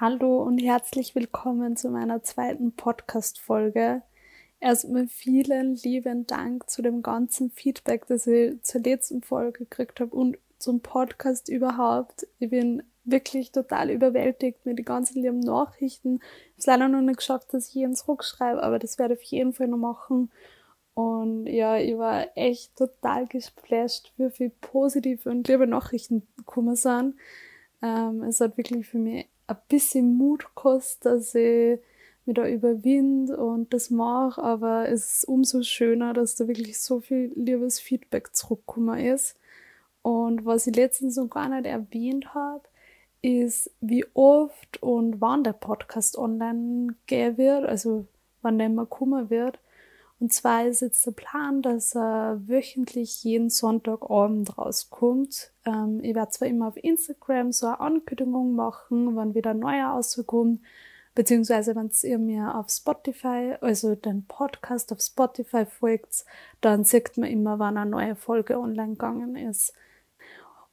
Hallo und herzlich willkommen zu meiner zweiten Podcast-Folge. Erstmal vielen lieben Dank zu dem ganzen Feedback, das ich zur letzten Folge gekriegt habe und zum Podcast überhaupt. Ich bin wirklich total überwältigt mit den ganzen lieben Nachrichten. Ich habe leider noch nicht geschafft, dass ich jeden zurückschreibe, aber das werde ich auf jeden Fall noch machen. Und ja, ich war echt total gesplasht, wie viele positive und liebe Nachrichten gekommen sind. Ähm, es hat wirklich für mich ein bisschen Mut kostet, dass ich mich da überwind und das mache, aber es ist umso schöner, dass da wirklich so viel liebes Feedback zurückgekommen ist. Und was ich letztens noch gar nicht erwähnt habe, ist, wie oft und wann der Podcast online gehen wird, also wann der immer kommen wird. Und zwar ist jetzt der Plan, dass er wöchentlich jeden Sonntagabend rauskommt. Ähm, ich werde zwar immer auf Instagram so eine Ankündigung machen, wann wieder ein neuer rauskommt, beziehungsweise wenn ihr mir auf Spotify, also den Podcast auf Spotify folgt, dann sieht man immer, wann eine neue Folge online gegangen ist.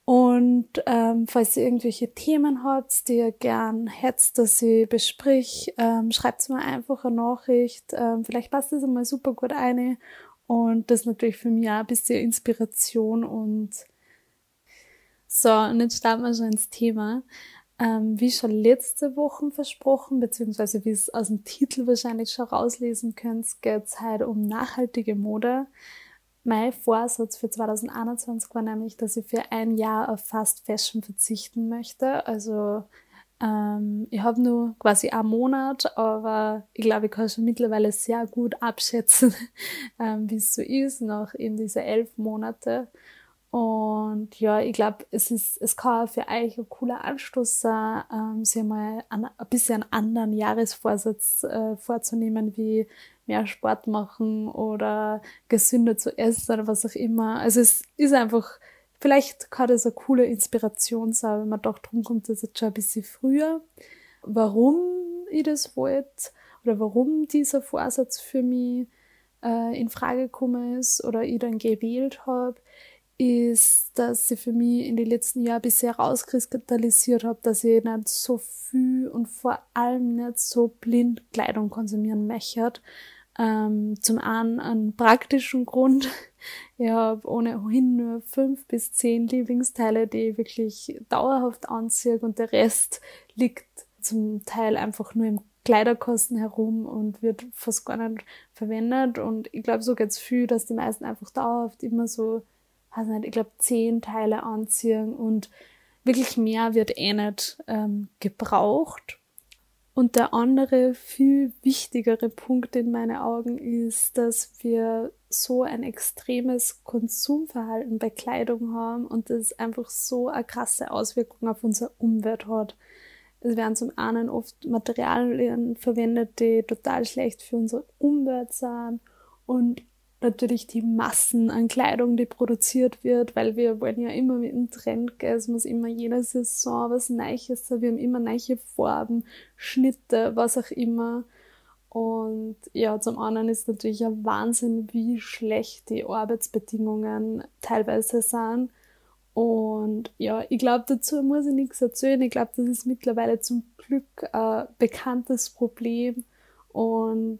Und ähm, falls ihr irgendwelche Themen habt, die ihr gern hättet, dass ich besprich, ähm, schreibt mir einfach eine Nachricht. Ähm, vielleicht passt das einmal super gut ein. Und das ist natürlich für mich auch ein bisschen Inspiration und so, und jetzt starten wir schon ins Thema. Ähm, wie schon letzte Woche versprochen, beziehungsweise wie es aus dem Titel wahrscheinlich schon rauslesen könnt, geht es heute um nachhaltige Mode. Mein Vorsatz für 2021 war nämlich, dass ich für ein Jahr auf Fast Fashion verzichten möchte. Also ähm, ich habe nur quasi einen Monat, aber ich glaube, ich kann schon mittlerweile sehr gut abschätzen, ähm, wie es so ist, nach eben diese elf Monate. Und ja, ich glaube, es ist, es kann für euch ein cooler Anstoß sein, ähm, sich mal ein, ein bisschen einen anderen Jahresvorsatz äh, vorzunehmen, wie mehr Sport machen oder gesünder zu essen oder was auch immer. Also es ist einfach, vielleicht kann das eine coole Inspiration sein, wenn man doch drum kommt, dass jetzt schon ein bisschen früher. Warum ich das wollte oder warum dieser Vorsatz für mich äh, in Frage gekommen ist oder ich dann gewählt habe, ist, dass ich für mich in den letzten Jahren bisher rauskristallisiert habe, dass ich nicht so viel und vor allem nicht so blind Kleidung konsumieren möchte. Ähm, zum einen einen praktischen Grund. Ich habe ohnehin nur fünf bis zehn Lieblingsteile, die ich wirklich dauerhaft anziehe und der Rest liegt zum Teil einfach nur im Kleiderkosten herum und wird fast gar nicht verwendet. Und ich glaube, so geht's viel, dass die meisten einfach dauerhaft immer so weiß nicht, ich glaube, zehn Teile anziehen und wirklich mehr wird eh nicht ähm, gebraucht. Und der andere, viel wichtigere Punkt in meinen Augen ist, dass wir so ein extremes Konsumverhalten bei Kleidung haben und das einfach so eine krasse Auswirkung auf unsere Umwelt hat. Es werden zum einen oft Materialien verwendet, die total schlecht für unsere Umwelt sind und natürlich die Massen an Kleidung, die produziert wird, weil wir wollen ja immer mit dem Trend gehen. Es muss immer jede Saison was Neues sein. Wir haben immer neue Farben, Schnitte, was auch immer. Und ja, zum anderen ist natürlich ein Wahnsinn, wie schlecht die Arbeitsbedingungen teilweise sind. Und ja, ich glaube, dazu muss ich nichts erzählen. Ich glaube, das ist mittlerweile zum Glück ein bekanntes Problem. Und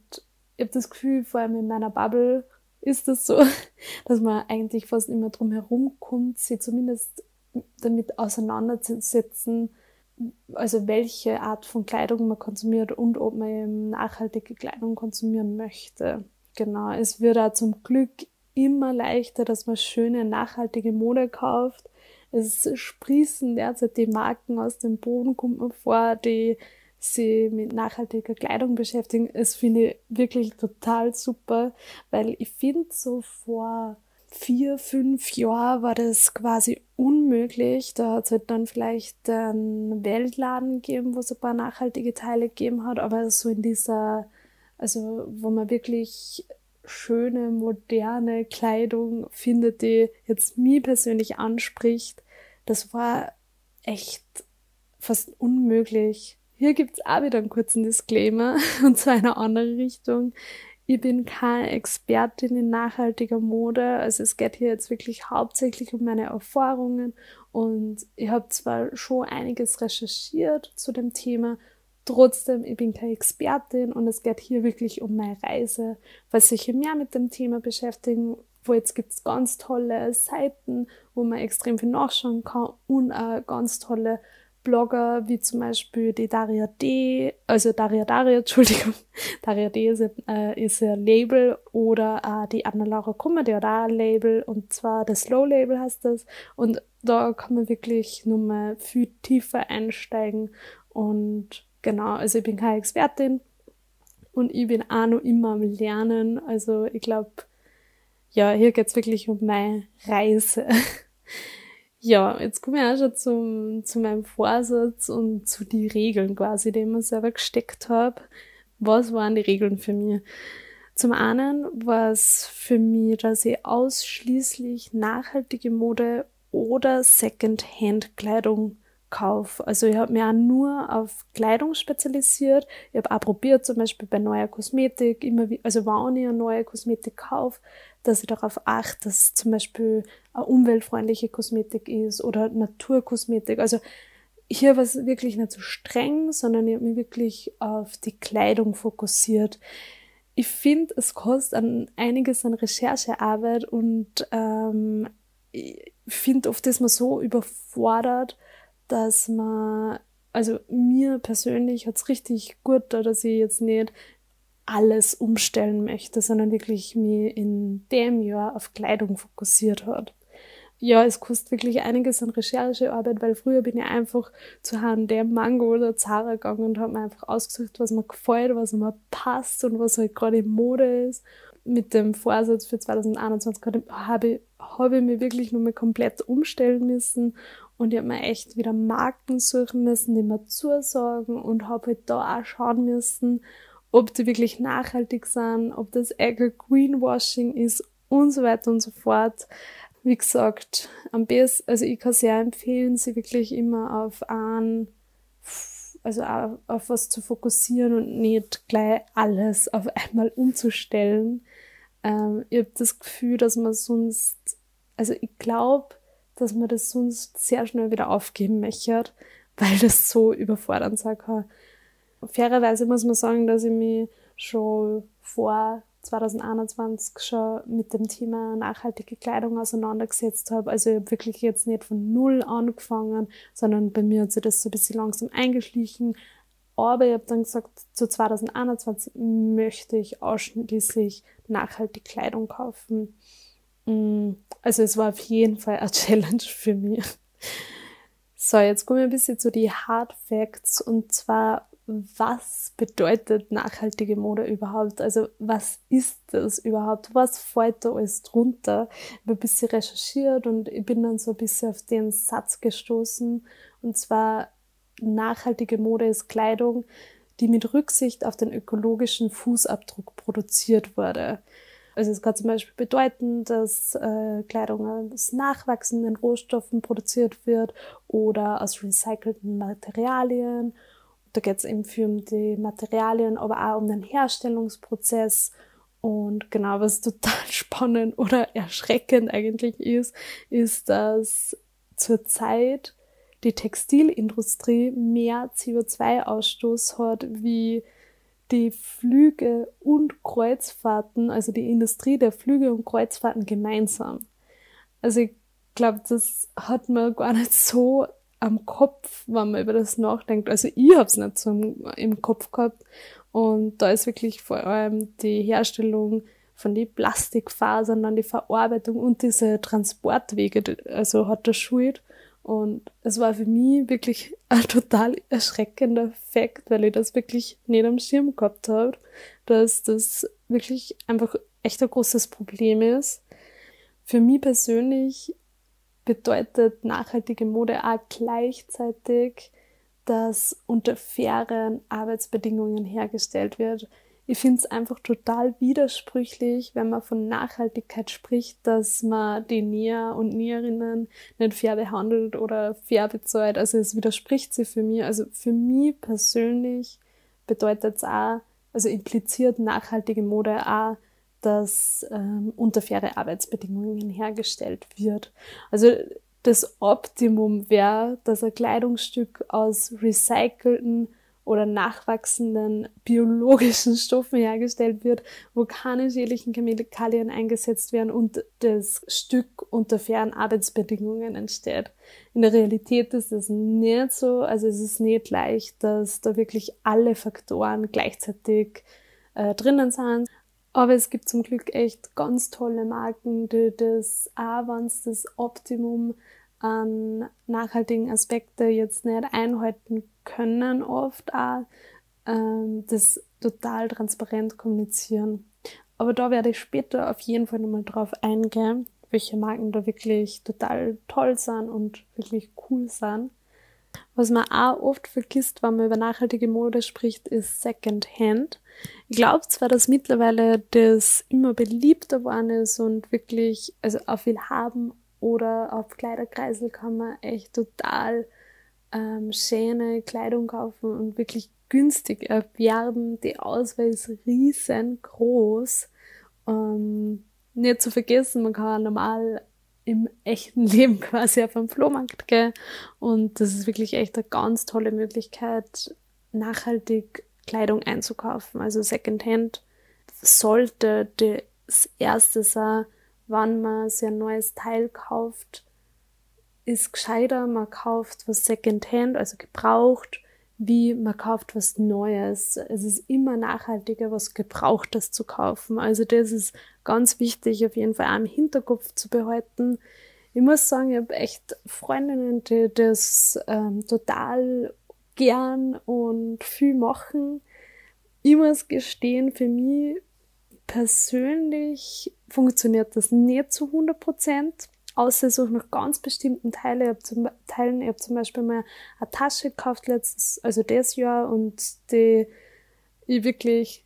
ich habe das Gefühl, vor allem in meiner Bubble, ist es so, dass man eigentlich fast immer drum herum kommt, sie zumindest damit auseinanderzusetzen, also welche Art von Kleidung man konsumiert und ob man eben nachhaltige Kleidung konsumieren möchte. Genau, es wird auch zum Glück immer leichter, dass man schöne, nachhaltige Mode kauft. Es sprießen derzeit die Marken aus dem Boden, kommt man vor, die sie mit nachhaltiger Kleidung beschäftigen. Es finde ich wirklich total super, weil ich finde so vor vier, fünf Jahren war das quasi unmöglich. Da hat es halt dann vielleicht einen Weltladen gegeben, wo es ein paar nachhaltige Teile gegeben hat, aber so in dieser, also wo man wirklich schöne, moderne Kleidung findet, die jetzt mich persönlich anspricht, das war echt fast unmöglich. Hier gibt's auch wieder einen kurzen Disclaimer, und zwar in eine andere Richtung. Ich bin keine Expertin in nachhaltiger Mode, also es geht hier jetzt wirklich hauptsächlich um meine Erfahrungen und ich habe zwar schon einiges recherchiert zu dem Thema, Trotzdem, ich bin keine Expertin und es geht hier wirklich um meine Reise. Falls sich mehr mit dem Thema beschäftigen wollt, gibt es ganz tolle Seiten, wo man extrem viel nachschauen kann und auch ganz tolle Blogger, wie zum Beispiel die Daria D, also Daria Daria, Entschuldigung, Daria D ist, äh, ist ein Label oder äh, die Anna-Laura Kummer, die hat auch ein Label und zwar das Slow Label heißt das und da kann man wirklich nur mal viel tiefer einsteigen und genau, also ich bin keine Expertin und ich bin auch noch immer am Lernen, also ich glaube, ja, hier geht's wirklich um meine Reise. Ja, jetzt kommen wir auch schon zum, zu meinem Vorsatz und zu den Regeln quasi, die ich mir selber gesteckt habe. Was waren die Regeln für mich? Zum einen war es für mich, dass ich ausschließlich nachhaltige Mode oder Second-Hand-Kleidung kaufe. Also ich habe mich auch nur auf Kleidung spezialisiert. Ich habe auch probiert, zum Beispiel bei neuer Kosmetik, immer wie, also wenn ich eine neue Kosmetik kaufe, dass ich darauf achte, dass zum Beispiel umweltfreundliche Kosmetik ist oder Naturkosmetik. Also hier war es wirklich nicht so streng, sondern ich habe mich wirklich auf die Kleidung fokussiert. Ich finde, es kostet an einiges an Recherchearbeit und ähm, ich finde oft ist man so überfordert, dass man, also mir persönlich hat es richtig gut da, dass ich jetzt nicht alles umstellen möchte, sondern wirklich mich in dem Jahr auf Kleidung fokussiert hat. Ja, es kostet wirklich einiges an Recherchearbeit, weil früher bin ich einfach zu H&M, Mango oder Zara gegangen und habe mir einfach ausgesucht, was mir gefällt, was mir passt und was halt gerade in Mode ist. Mit dem Vorsatz für 2021 habe ich, habe ich mich wirklich nur mal komplett umstellen müssen und ich habe mir echt wieder Marken suchen müssen, die mir zusagen und habe halt da auch schauen müssen, ob die wirklich nachhaltig sind, ob das Eco Greenwashing ist und so weiter und so fort. Wie gesagt, am besten, also ich kann sehr empfehlen, sie wirklich immer auf ein, also auf, was zu fokussieren und nicht gleich alles auf einmal umzustellen. Ähm, ich habe das Gefühl, dass man sonst, also ich glaube, dass man das sonst sehr schnell wieder aufgeben möchte, weil das so überfordernd sein kann fairerweise muss man sagen, dass ich mich schon vor 2021 schon mit dem Thema nachhaltige Kleidung auseinandergesetzt habe. Also ich habe wirklich jetzt nicht von null angefangen, sondern bei mir hat sich das so ein bisschen langsam eingeschlichen. Aber ich habe dann gesagt, zu 2021 möchte ich ausschließlich nachhaltige Kleidung kaufen. Mm, also es war auf jeden Fall eine Challenge für mich. So, jetzt kommen wir ein bisschen zu die Hard Facts und zwar was bedeutet nachhaltige Mode überhaupt? Also was ist das überhaupt? Was fällt da alles drunter? Ich habe ein bisschen recherchiert und ich bin dann so ein bisschen auf den Satz gestoßen. Und zwar, nachhaltige Mode ist Kleidung, die mit Rücksicht auf den ökologischen Fußabdruck produziert wurde. Also es kann zum Beispiel bedeuten, dass äh, Kleidung aus nachwachsenden Rohstoffen produziert wird oder aus recycelten Materialien da geht es eben viel um die Materialien, aber auch um den Herstellungsprozess. Und genau, was total spannend oder erschreckend eigentlich ist, ist, dass zurzeit die Textilindustrie mehr CO2-Ausstoß hat wie die Flüge und Kreuzfahrten, also die Industrie der Flüge und Kreuzfahrten gemeinsam. Also ich glaube, das hat man gar nicht so am Kopf, wenn man über das nachdenkt. Also ich habe es nicht so im, im, Kopf gehabt. Und da ist wirklich vor allem die Herstellung von den Plastikfasern, dann die Verarbeitung und diese Transportwege, also hat das schuld. Und es war für mich wirklich ein total erschreckender Fakt, weil ich das wirklich nicht am Schirm gehabt habe, dass das wirklich einfach echt ein großes Problem ist. Für mich persönlich bedeutet nachhaltige Mode auch gleichzeitig, dass unter fairen Arbeitsbedingungen hergestellt wird. Ich finde es einfach total widersprüchlich, wenn man von Nachhaltigkeit spricht, dass man die Näher und Näherinnen nicht fair behandelt oder fair bezahlt. Also es widerspricht sich für mich. Also für mich persönlich bedeutet es auch, also impliziert nachhaltige Mode auch, dass ähm, unter faire Arbeitsbedingungen hergestellt wird. Also das Optimum wäre, dass ein Kleidungsstück aus recycelten oder nachwachsenden biologischen Stoffen hergestellt wird, wo keine schädlichen Chemikalien eingesetzt werden und das Stück unter fairen Arbeitsbedingungen entsteht. In der Realität ist es nicht so, also es ist nicht leicht, dass da wirklich alle Faktoren gleichzeitig äh, drinnen sind. Aber es gibt zum Glück echt ganz tolle Marken, die das auch, wenn das Optimum an nachhaltigen Aspekte jetzt nicht einhalten können, oft auch ähm, das total transparent kommunizieren. Aber da werde ich später auf jeden Fall nochmal drauf eingehen, welche Marken da wirklich total toll sind und wirklich cool sind. Was man auch oft vergisst, wenn man über nachhaltige Mode spricht, ist Secondhand. Ich glaube zwar, dass mittlerweile das immer beliebter geworden ist und wirklich, also auf viel haben oder auf Kleiderkreisel kann man echt total ähm, schöne Kleidung kaufen und wirklich günstig erwerben. Die Auswahl ist riesengroß. Ähm, nicht zu vergessen, man kann normal im echten Leben quasi auf einen Flohmarkt gehen. Und das ist wirklich echt eine ganz tolle Möglichkeit, nachhaltig Kleidung einzukaufen. Also Secondhand sollte das erste sein, wann man sich ein neues Teil kauft, ist gescheiter, man kauft was Secondhand, also gebraucht, wie man kauft was Neues. Es ist immer nachhaltiger, was Gebrauchtes zu kaufen. Also das ist ganz wichtig, auf jeden Fall auch im Hinterkopf zu behalten. Ich muss sagen, ich habe echt Freundinnen, die das ähm, total gern und viel machen. Ich muss gestehen, für mich persönlich funktioniert das nicht zu 100 Prozent. Außer so noch ganz bestimmten Teile. Ich habe zum, Teilen, ich hab zum Beispiel mal eine Tasche gekauft letztes, also das Jahr und die ich wirklich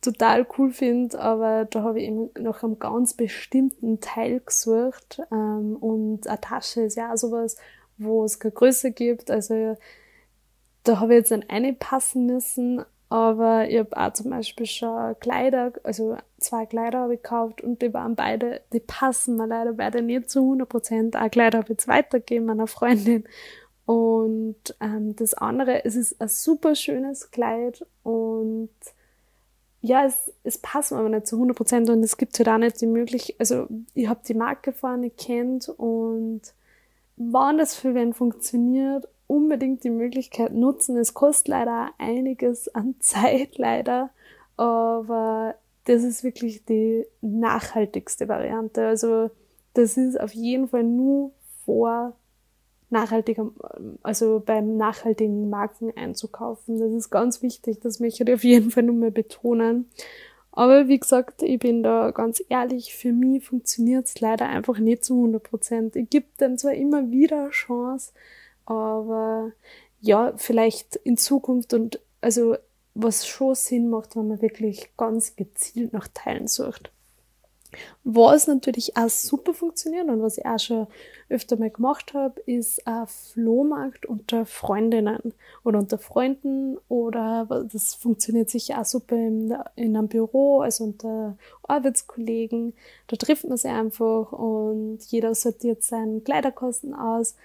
total cool finde, aber da habe ich eben nach einem ganz bestimmten Teil gesucht. Ähm, und eine Tasche ist ja auch sowas, wo es keine Größe gibt. Also da habe ich jetzt dann eine passen müssen, aber ich habe auch zum Beispiel schon Kleider, also zwei Kleider habe ich gekauft und die waren beide, die passen mir leider beide nicht zu 100 Prozent. Auch Kleider habe ich jetzt weitergegeben meiner Freundin. Und ähm, das andere, es ist ein super schönes Kleid und ja, es, es passt mir aber nicht zu 100 Prozent und es gibt halt auch nicht die Möglichkeit, also ich habe die Marke vorne kennt und wann das für wen funktioniert unbedingt die Möglichkeit nutzen. Es kostet leider einiges an Zeit, leider, aber das ist wirklich die nachhaltigste Variante. Also das ist auf jeden Fall nur vor nachhaltiger, also beim nachhaltigen Marken einzukaufen. Das ist ganz wichtig, das möchte ich auf jeden Fall nur mal betonen. Aber wie gesagt, ich bin da ganz ehrlich, für mich funktioniert es leider einfach nicht zu 100 Prozent. Ich gebe dem zwar immer wieder Chance, aber ja, vielleicht in Zukunft und also was schon Sinn macht, wenn man wirklich ganz gezielt nach Teilen sucht. Was natürlich auch super funktioniert und was ich auch schon öfter mal gemacht habe, ist ein Flohmarkt unter Freundinnen oder unter Freunden oder das funktioniert sicher auch super in, in einem Büro, also unter Arbeitskollegen. Da trifft man sich einfach und jeder sortiert seinen Kleiderkosten aus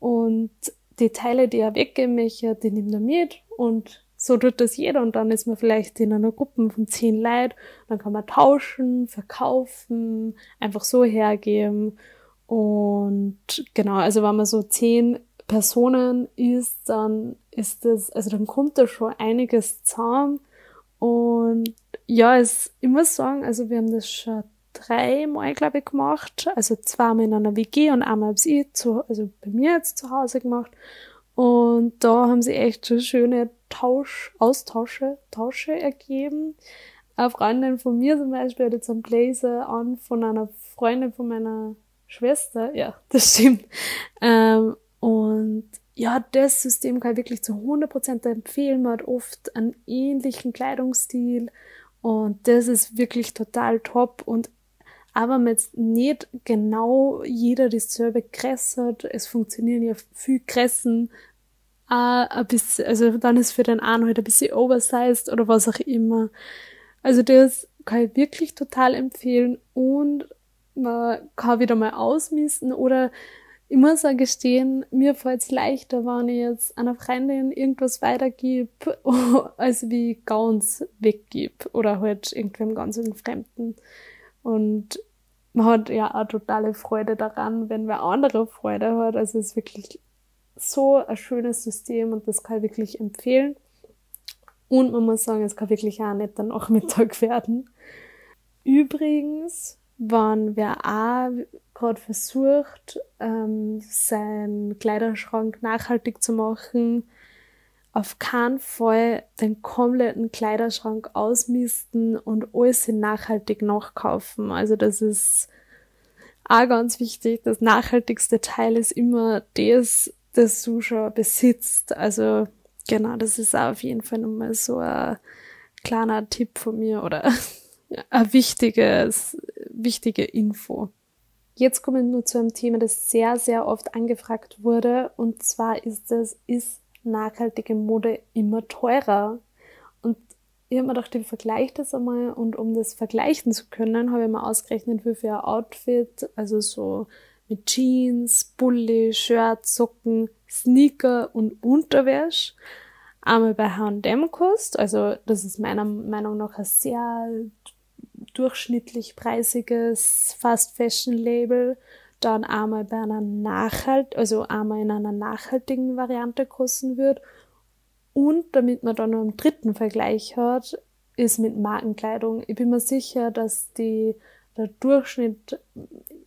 und die Teile, die er weggeben möchte, die nimmt er mit und so tut das jeder und dann ist man vielleicht in einer Gruppe von zehn Leuten, dann kann man tauschen, verkaufen, einfach so hergeben und genau, also wenn man so zehn Personen ist, dann ist das, also dann kommt da schon einiges zusammen und ja, es, ich muss sagen, also wir haben das schon dreimal, glaube ich, gemacht. Also zweimal in einer WG und einmal habe ich zu, also bei mir jetzt zu Hause gemacht. Und da haben sie echt so schöne Tausch, Austausche, Tausche ergeben. Eine Freundin von mir zum Beispiel hat jetzt einen Blazer an von einer Freundin von meiner Schwester. Ja, das stimmt. Ähm, und ja, das System kann ich wirklich zu 100% empfehlen. Man hat oft einen ähnlichen Kleidungsstil und das ist wirklich total top. Und aber man jetzt nicht genau jeder dieselbe Kresse hat. Es funktionieren ja viel Kressen äh, ein bisschen, also dann ist für den einen halt ein bisschen oversized oder was auch immer. Also das kann ich wirklich total empfehlen und man kann wieder mal ausmisten oder ich muss auch gestehen, mir fällt es leichter, wenn ich jetzt einer Freundin irgendwas weitergib, als wie ganz weggib oder halt irgendwem ganz Fremden. Und man hat ja auch totale Freude daran, wenn wer andere Freude hat. Also es ist wirklich so ein schönes System und das kann ich wirklich empfehlen. Und man muss sagen, es kann wirklich auch nicht der Nachmittag werden. Übrigens, wenn wer auch gerade versucht, ähm, seinen Kleiderschrank nachhaltig zu machen, auf keinen Fall den kompletten Kleiderschrank ausmisten und alles nachhaltig nachkaufen. Also das ist auch ganz wichtig. Das nachhaltigste Teil ist immer das, das du schon besitzt. Also genau, das ist auch auf jeden Fall nochmal so ein kleiner Tipp von mir oder ein wichtiges, wichtige Info. Jetzt kommen wir nur zu einem Thema, das sehr, sehr oft angefragt wurde. Und zwar ist es, ist nachhaltige Mode immer teurer? Und ich habe mir gedacht, ich vergleiche das einmal und um das vergleichen zu können, habe ich mir ausgerechnet, wie viel ein Outfit, also so mit Jeans, Bulli, Shirt, Socken, Sneaker und Unterwäsche einmal bei H&M kostet. Also das ist meiner Meinung nach ein sehr durchschnittlich preisiges Fast Fashion Label dann einmal bei einer Nachhalt, also einmal in einer nachhaltigen Variante kosten wird. Und damit man dann noch einen dritten Vergleich hat, ist mit Markenkleidung. Ich bin mir sicher, dass die, der Durchschnitt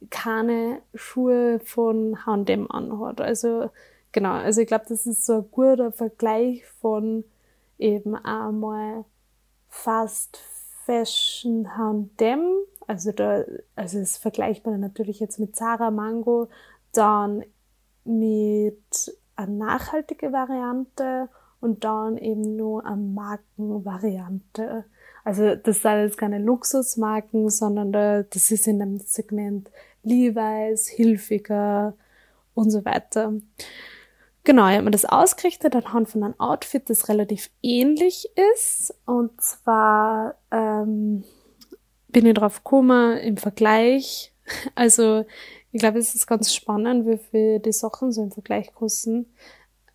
keine Schuhe von H&M anhat. Also, genau. Also ich glaube, das ist so ein guter Vergleich von eben einmal Fast Fashion H&M, also da, also es vergleicht man natürlich jetzt mit Zara Mango, dann mit einer nachhaltige Variante und dann eben nur eine Markenvariante. Also das sind jetzt keine Luxusmarken, sondern da, das ist in dem Segment Levi's, Hilfiger und so weiter. Genau, ich habe mir das ausgerichtet anhand von einem Outfit, das relativ ähnlich ist. Und zwar ähm, bin ich drauf gekommen im Vergleich. Also ich glaube, es ist ganz spannend, wie viel die Sachen so im Vergleich kosten.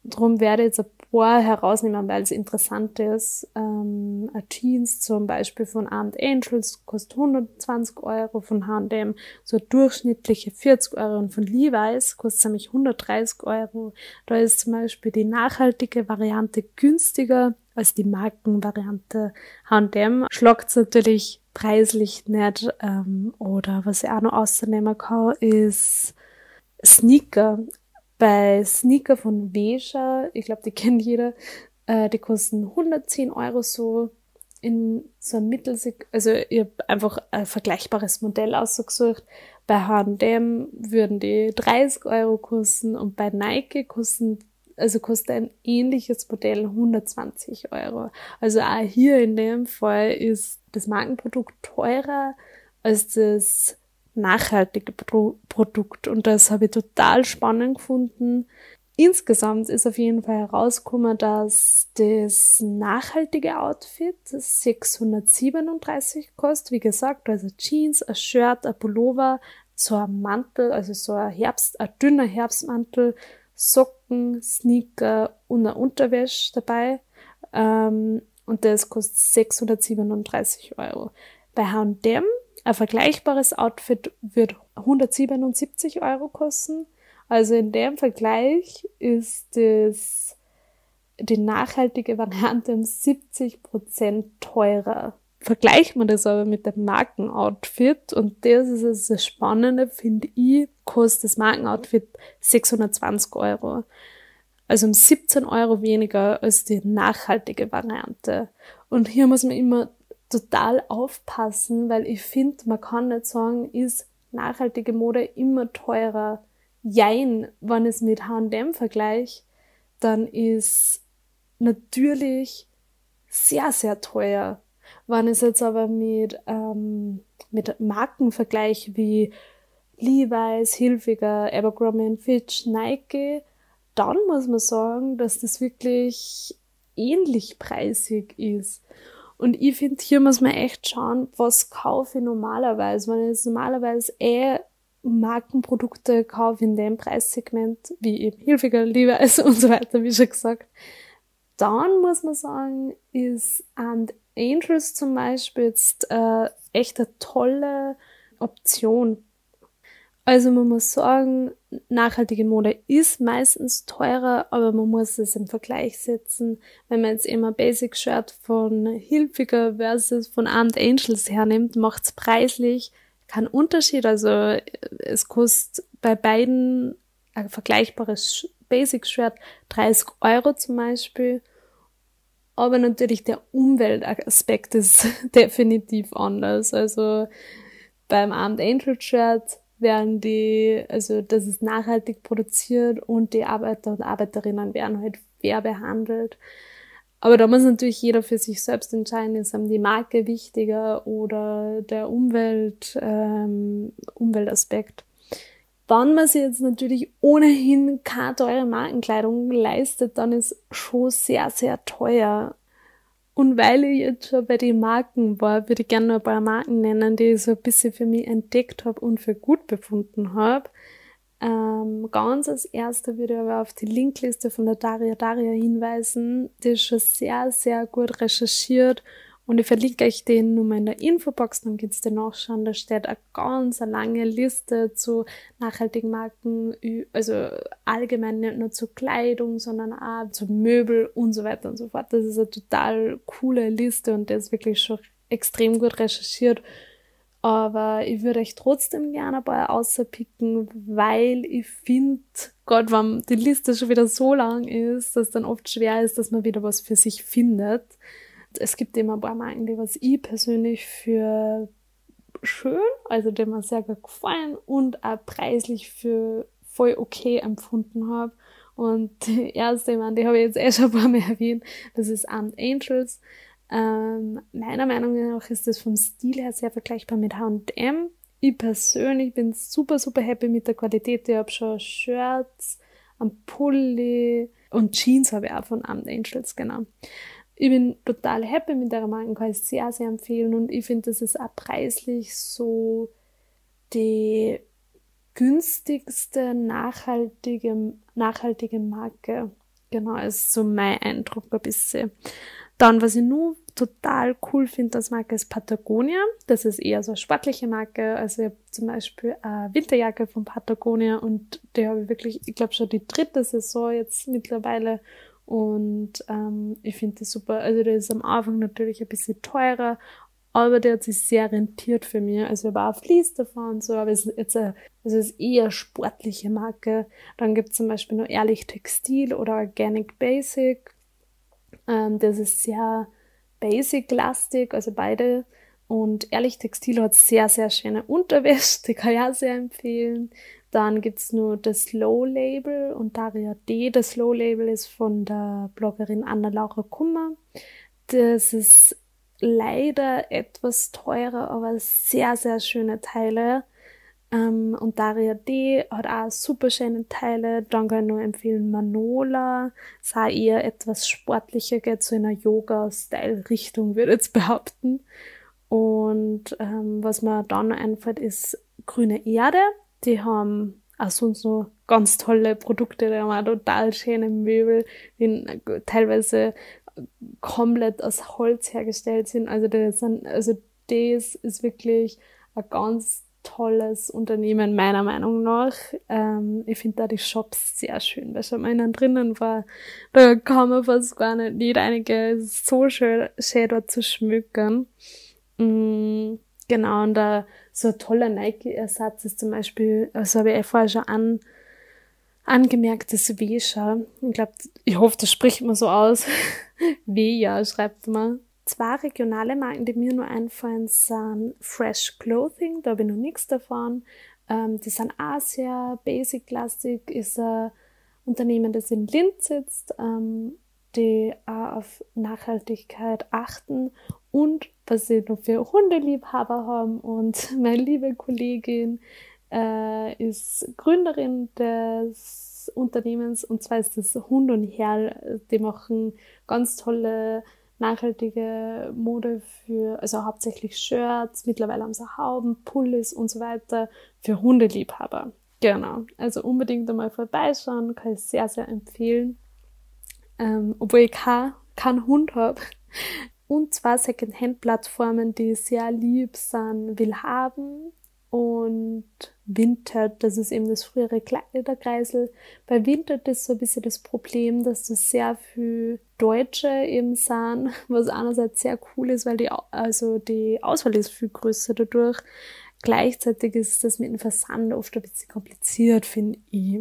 Darum werde ich jetzt ein paar herausnehmen, weil es interessant ist. Ähm, ein Jeans zum Beispiel von Armed Angels kostet 120 Euro, von H&M so durchschnittliche 40 Euro und von Levi's kostet nämlich 130 Euro. Da ist zum Beispiel die nachhaltige Variante günstiger als die Markenvariante. H&M schlagt natürlich preislich nicht. Ähm, oder was ich auch noch auszunehmen kann, ist Sneaker. Bei Sneaker von Veja, ich glaube, die kennt jeder, äh, die kosten 110 Euro so in so einem Mittelseg, also ich habe einfach ein vergleichbares Modell ausgesucht. Bei H&M würden die 30 Euro kosten und bei Nike kosten also kostet ein ähnliches Modell 120 Euro. Also auch hier in dem Fall ist das Markenprodukt teurer als das nachhaltige Pro Produkt und das habe ich total spannend gefunden. Insgesamt ist auf jeden Fall herausgekommen, dass das nachhaltige Outfit 637 kostet. Wie gesagt, also Jeans, ein Shirt, ein Pullover, so ein Mantel, also so ein Herbst, ein dünner Herbstmantel, Socken, Sneaker und eine Unterwäsche dabei. Ähm, und das kostet 637 Euro. Bei H&M ein vergleichbares Outfit wird 177 Euro kosten. Also in dem Vergleich ist das die nachhaltige Variante um 70 Prozent teurer vergleicht man das aber mit dem Markenoutfit und das ist das Spannende, finde ich, kostet das Markenoutfit 620 Euro. Also um 17 Euro weniger als die nachhaltige Variante. Und hier muss man immer total aufpassen, weil ich finde, man kann nicht sagen, ist nachhaltige Mode immer teurer. Jein, wenn es mit H&M vergleicht, dann ist natürlich sehr, sehr teuer. Wenn es jetzt aber mit, ähm, mit Marken vergleiche wie Levi's, Hilfiger, Abercrombie Fitch, Nike, dann muss man sagen, dass das wirklich ähnlich preisig ist. Und ich finde, hier muss man echt schauen, was kaufe ich normalerweise. Wenn ich jetzt normalerweise eh Markenprodukte kaufe in dem Preissegment, wie eben Hilfiger, Levi's und so weiter, wie schon gesagt. Dann muss man sagen, ist And Angels zum Beispiel jetzt äh, echt eine tolle Option. Also man muss sagen, nachhaltige Mode ist meistens teurer, aber man muss es im Vergleich setzen. Wenn man jetzt immer Basic Shirt von Hilfiger versus von Armed Angels hernimmt, macht's preislich keinen Unterschied. Also es kostet bei beiden ein vergleichbares Basic Shirt 30 Euro zum Beispiel. Aber natürlich der Umweltaspekt ist definitiv anders. Also beim Armed Angel Shirt werden die, also das ist nachhaltig produziert und die Arbeiter und Arbeiterinnen werden halt fair behandelt. Aber da muss natürlich jeder für sich selbst entscheiden, ist einem die Marke wichtiger oder der Umwelt, ähm, Umweltaspekt. Wenn man sich jetzt natürlich ohnehin keine teure Markenkleidung leistet, dann ist schon sehr, sehr teuer. Und weil ich jetzt schon bei den Marken war, würde ich gerne noch ein paar Marken nennen, die ich so ein bisschen für mich entdeckt habe und für gut befunden habe. Ähm, ganz als erster würde ich aber auf die Linkliste von der Daria Daria hinweisen. Die ist schon sehr, sehr gut recherchiert und ich verlinke euch den nur mal in der Infobox, dann könnt ihr nachschauen. Da steht eine ganz lange Liste zu nachhaltigen Marken, also allgemein nicht nur zu Kleidung, sondern auch zu Möbel und so weiter und so fort. Das ist eine total coole Liste und der ist wirklich schon extrem gut recherchiert. Aber ich würde euch trotzdem gerne ein paar außerpicken, weil ich finde, Gott, wenn die Liste schon wieder so lang ist, dass dann oft schwer ist, dass man wieder was für sich findet es gibt immer ein paar Marken, die was ich persönlich für schön, also die mir sehr gut gefallen und auch preislich für voll okay empfunden habe. Und die erste, Mann, die habe ich jetzt eh schon ein paar Mal erwähnt, das ist Armed Angels. Ähm, meiner Meinung nach ist das vom Stil her sehr vergleichbar mit H&M. Ich persönlich bin super, super happy mit der Qualität. Ich habe schon Shirts, ein Pulli und Jeans habe ich auch von Armed Angels, genau ich bin total happy mit der Marke, kann ich sehr, sehr empfehlen und ich finde, das ist auch preislich so die günstigste nachhaltige, nachhaltige Marke. Genau, ist so mein Eindruck ein bisschen. Dann, was ich nur total cool finde, das Marke ist Patagonia. Das ist eher so eine sportliche Marke. Also ich habe zum Beispiel eine Winterjacke von Patagonia und die habe ich wirklich, ich glaube schon die dritte Saison jetzt mittlerweile und ähm, ich finde das super. Also der ist am Anfang natürlich ein bisschen teurer, aber der hat sich sehr rentiert für mich. Also er war auch Fließ davon und so, aber es ist jetzt eine, also es ist eher sportliche Marke. Dann gibt es zum Beispiel noch Ehrlich Textil oder Organic Basic. Ähm, das ist sehr basic-lastig, also beide. Und Ehrlich Textil hat sehr, sehr schöne Unterwäsche, die kann ich auch sehr empfehlen. Dann gibt's nur das Slow Label und Daria D. Das Slow Label ist von der Bloggerin Anna-Laura Kummer. Das ist leider etwas teurer, aber sehr, sehr schöne Teile. Ähm, und Daria D. hat auch super schöne Teile. Dann kann ich nur empfehlen Manola. Sah eher etwas sportlicher, geht so in einer Yoga-Style-Richtung, würde ich jetzt behaupten. Und ähm, was mir dann noch einfällt, ist Grüne Erde. Die haben auch sonst noch ganz tolle Produkte, die haben auch total schöne Möbel, die teilweise komplett aus Holz hergestellt sind. Also das, sind, also das ist wirklich ein ganz tolles Unternehmen, meiner Meinung nach. Ähm, ich finde da die Shops sehr schön, weil schon mal innen drinnen war, da kann man fast gar nicht, nicht einige so schön, schön dort zu schmücken. Mm, genau, und da so ein toller Nike-Ersatz ist zum Beispiel, also habe ich eh vorher schon an, angemerkt, das Vesha. Ich glaube, ich hoffe, das spricht man so aus. Veja schreibt man. Zwei regionale Marken, die mir nur einfallen, sind Fresh Clothing, da habe ich noch nichts davon. Ähm, die sind auch sehr basic-lastig, ist ein Unternehmen, das in Linz sitzt, ähm, die auch auf Nachhaltigkeit achten und was sie noch für Hundeliebhaber haben. Und meine liebe Kollegin äh, ist Gründerin des Unternehmens und zwar ist das Hund und Herr. Die machen ganz tolle nachhaltige Mode für, also hauptsächlich Shirts, mittlerweile haben sie Hauben, Pullis und so weiter für Hundeliebhaber. Genau, also unbedingt einmal vorbeischauen, kann ich sehr, sehr empfehlen. Ähm, obwohl ich keinen kein Hund habe. Und zwar Second-Hand-Plattformen, die sehr lieb sind, will haben und Vinted, das ist eben das frühere Kleiderkreisel. Bei Vinted ist so ein bisschen das Problem, dass das sehr viel Deutsche eben sind, was einerseits sehr cool ist, weil die, also die Auswahl ist viel größer dadurch. Gleichzeitig ist das mit dem Versand oft ein bisschen kompliziert, finde ich.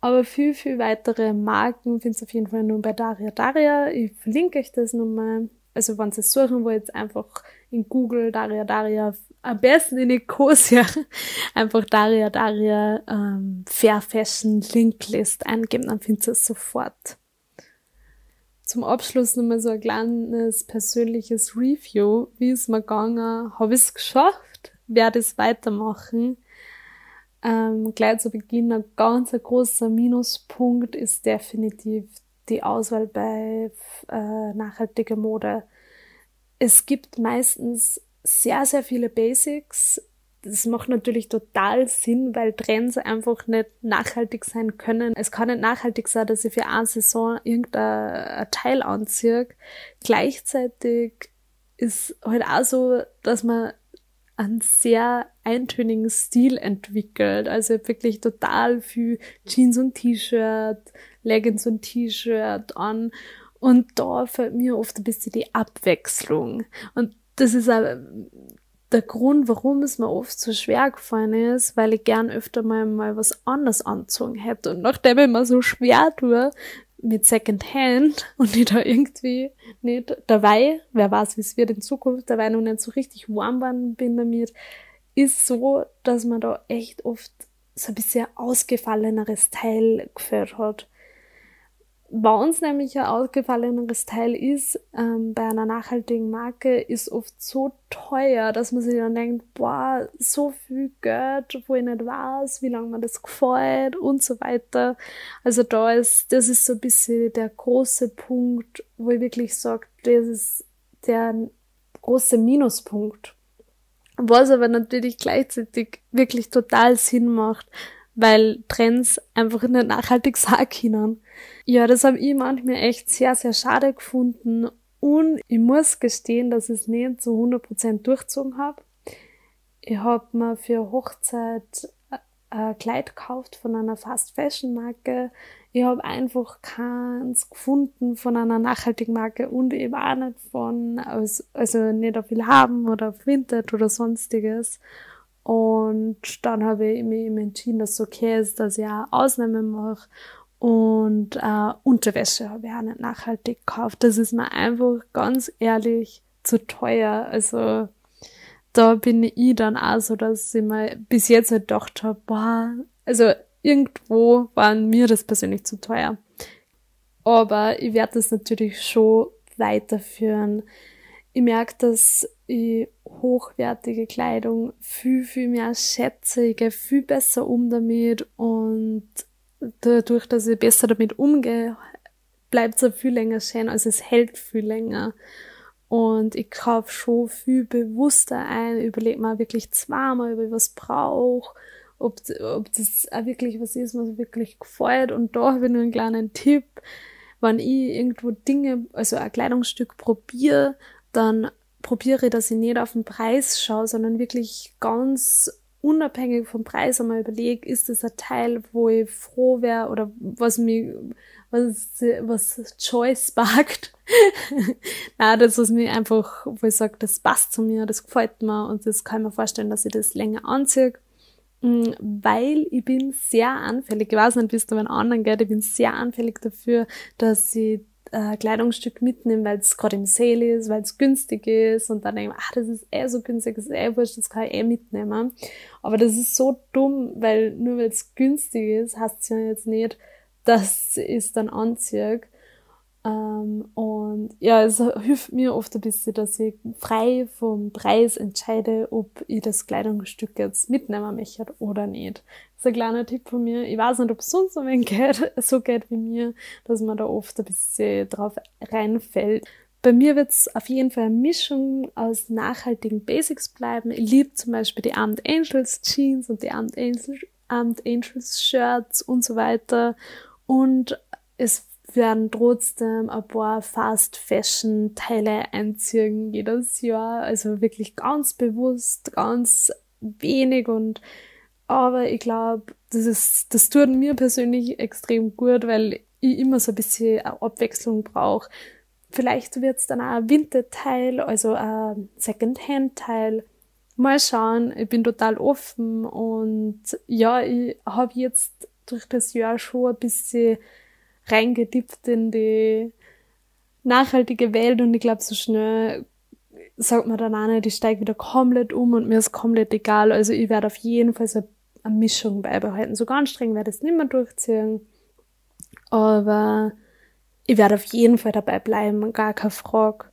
Aber viel, viel weitere Marken findest du auf jeden Fall nur bei Daria Daria. Ich verlinke euch das nochmal. Also wenn ihr suchen wollt, einfach in Google Daria Daria am besten in Nicosia einfach Daria Daria ähm, Fair Fashion Linklist eingeben, dann findet ihr es sofort. Zum Abschluss nochmal so ein kleines persönliches Review. Wie ist mir gegangen? Habe ich es geschafft? Werde es weitermachen? Ähm, gleich zu Beginn ein ganz großer Minuspunkt ist definitiv die Auswahl bei äh, nachhaltiger Mode. Es gibt meistens sehr, sehr viele Basics. Das macht natürlich total Sinn, weil Trends einfach nicht nachhaltig sein können. Es kann nicht nachhaltig sein, dass ich für eine Saison irgendein Teil anziehe. Gleichzeitig ist halt auch so, dass man einen sehr eintönigen Stil entwickelt. Also wirklich total viel Jeans und T-Shirt, Leggings und T-Shirt an. Und da fällt mir oft ein bisschen die Abwechslung. Und das ist auch der Grund, warum es mir oft so schwer gefallen ist, weil ich gern öfter mal, mal was anderes anzogen hätte. Und nachdem ich mir so schwer tue mit Secondhand und ich da irgendwie nicht dabei, wer weiß, wie es wird in Zukunft, dabei noch nicht so richtig warm bin damit, ist so, dass man da echt oft so ein bisschen ausgefalleneres Teil geführt hat. Bei uns nämlich ein ausgefalleneres Teil ist, ähm, bei einer nachhaltigen Marke, ist oft so teuer, dass man sich dann denkt, boah, so viel Geld, wo ich nicht weiß, wie lange mir das gefällt und so weiter. Also da ist, das ist so ein bisschen der große Punkt, wo ich wirklich sage, das ist der große Minuspunkt. Was aber natürlich gleichzeitig wirklich total Sinn macht, weil Trends einfach nicht nachhaltig sein können. Ja, das habe ich manchmal echt sehr, sehr schade gefunden und ich muss gestehen, dass ich es nicht zu 100% durchzogen habe. Ich habe mir für Hochzeit ein Kleid gekauft von einer Fast Fashion Marke. Ich habe einfach keins gefunden von einer nachhaltigen Marke und eben auch nicht von, also nicht auf Haben oder auf Vinted oder sonstiges. Und dann habe ich mich eben entschieden, dass es okay ist, dass ich auch Ausnahmen mache. Und äh, Unterwäsche habe ich auch nicht nachhaltig gekauft. Das ist mir einfach ganz ehrlich zu teuer. Also da bin ich dann auch so, dass ich mir bis jetzt halt gedacht habe, boah, also irgendwo war mir das persönlich zu teuer. Aber ich werde das natürlich schon weiterführen. Ich merke, dass ich hochwertige Kleidung viel, viel mehr schätze. Ich gehe viel besser um damit und dadurch, dass ich besser damit umgehe, bleibt es viel länger schön, also es hält viel länger. Und ich kaufe schon viel bewusster ein, überlege mal wirklich zweimal, ob ich was brauche, ob, ob das auch wirklich was ist, was wirklich gefällt. Und da habe ich nur einen kleinen Tipp. Wenn ich irgendwo Dinge, also ein Kleidungsstück probiere, dann probiere, dass ich nicht auf den Preis schaue, sondern wirklich ganz unabhängig vom Preis einmal überlege, ist das ein Teil, wo ich froh wäre oder was mir, was, was Joy sparkt. Na, das, was mir einfach, wo ich sage, das passt zu mir, das gefällt mir und das kann ich mir vorstellen, dass ich das länger anziehe. Mm, weil ich bin sehr anfällig, ich weiß nicht, wie es da bei anderen geht, ich bin sehr anfällig dafür, dass ich äh, Kleidungsstück mitnehmen, weil es gerade im Sale ist, weil es günstig ist und dann denke ich, ach, das ist eh so günstig, das ist eh wurscht, das kann ich eh mitnehmen. Aber das ist so dumm, weil nur weil es günstig ist, heißt es ja jetzt nicht, ich es dann anziehe. Ähm, und ja, es hilft mir oft ein bisschen, dass ich frei vom Preis entscheide, ob ich das Kleidungsstück jetzt mitnehmen möchte oder nicht. Das ist ein kleiner Tipp von mir. Ich weiß nicht, ob es sonst so, geht, so geht wie mir, dass man da oft ein bisschen drauf reinfällt. bei mir wird es auf jeden Fall eine Mischung aus nachhaltigen Basics bleiben. Ich liebe zum Beispiel die Armed Angels Jeans und die Armed Angels, Armed Angels Shirts und so weiter. Und es werden trotzdem ein paar Fast Fashion Teile einziehen jedes Jahr. Also wirklich ganz bewusst, ganz wenig und aber ich glaube, das ist, das tut mir persönlich extrem gut, weil ich immer so ein bisschen Abwechslung brauche. Vielleicht wird's dann auch ein Winterteil, also ein Second-Hand-Teil. Mal schauen, ich bin total offen und ja, ich habe jetzt durch das Jahr schon ein bisschen reingedippt in die nachhaltige Welt und ich glaube, so schnell sagt man dann auch nicht, ich steige wieder komplett um und mir ist komplett egal. Also ich werde auf jeden Fall so eine Mischung beibehalten. So ganz streng werde ich es nicht mehr durchziehen. Aber ich werde auf jeden Fall dabei bleiben, gar keine Frage.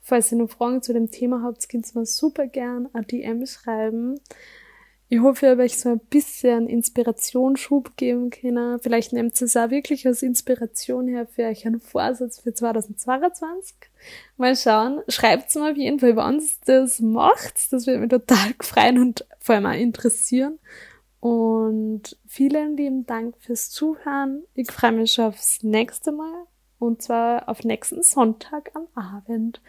Falls ihr noch Fragen zu dem Thema habt, könnt ihr mir super gern eine DM schreiben. Ich hoffe, ich habe euch so ein bisschen Inspirationsschub geben können. Vielleicht nehmt ihr es auch wirklich als Inspiration her für euch einen Vorsatz für 2022. Mal schauen. Schreibt mir auf jeden Fall, wann ihr das macht. Das wird mich total freuen und vor allem auch interessieren. Und vielen lieben Dank fürs Zuhören. Ich freue mich schon aufs nächste Mal. Und zwar auf nächsten Sonntag am Abend.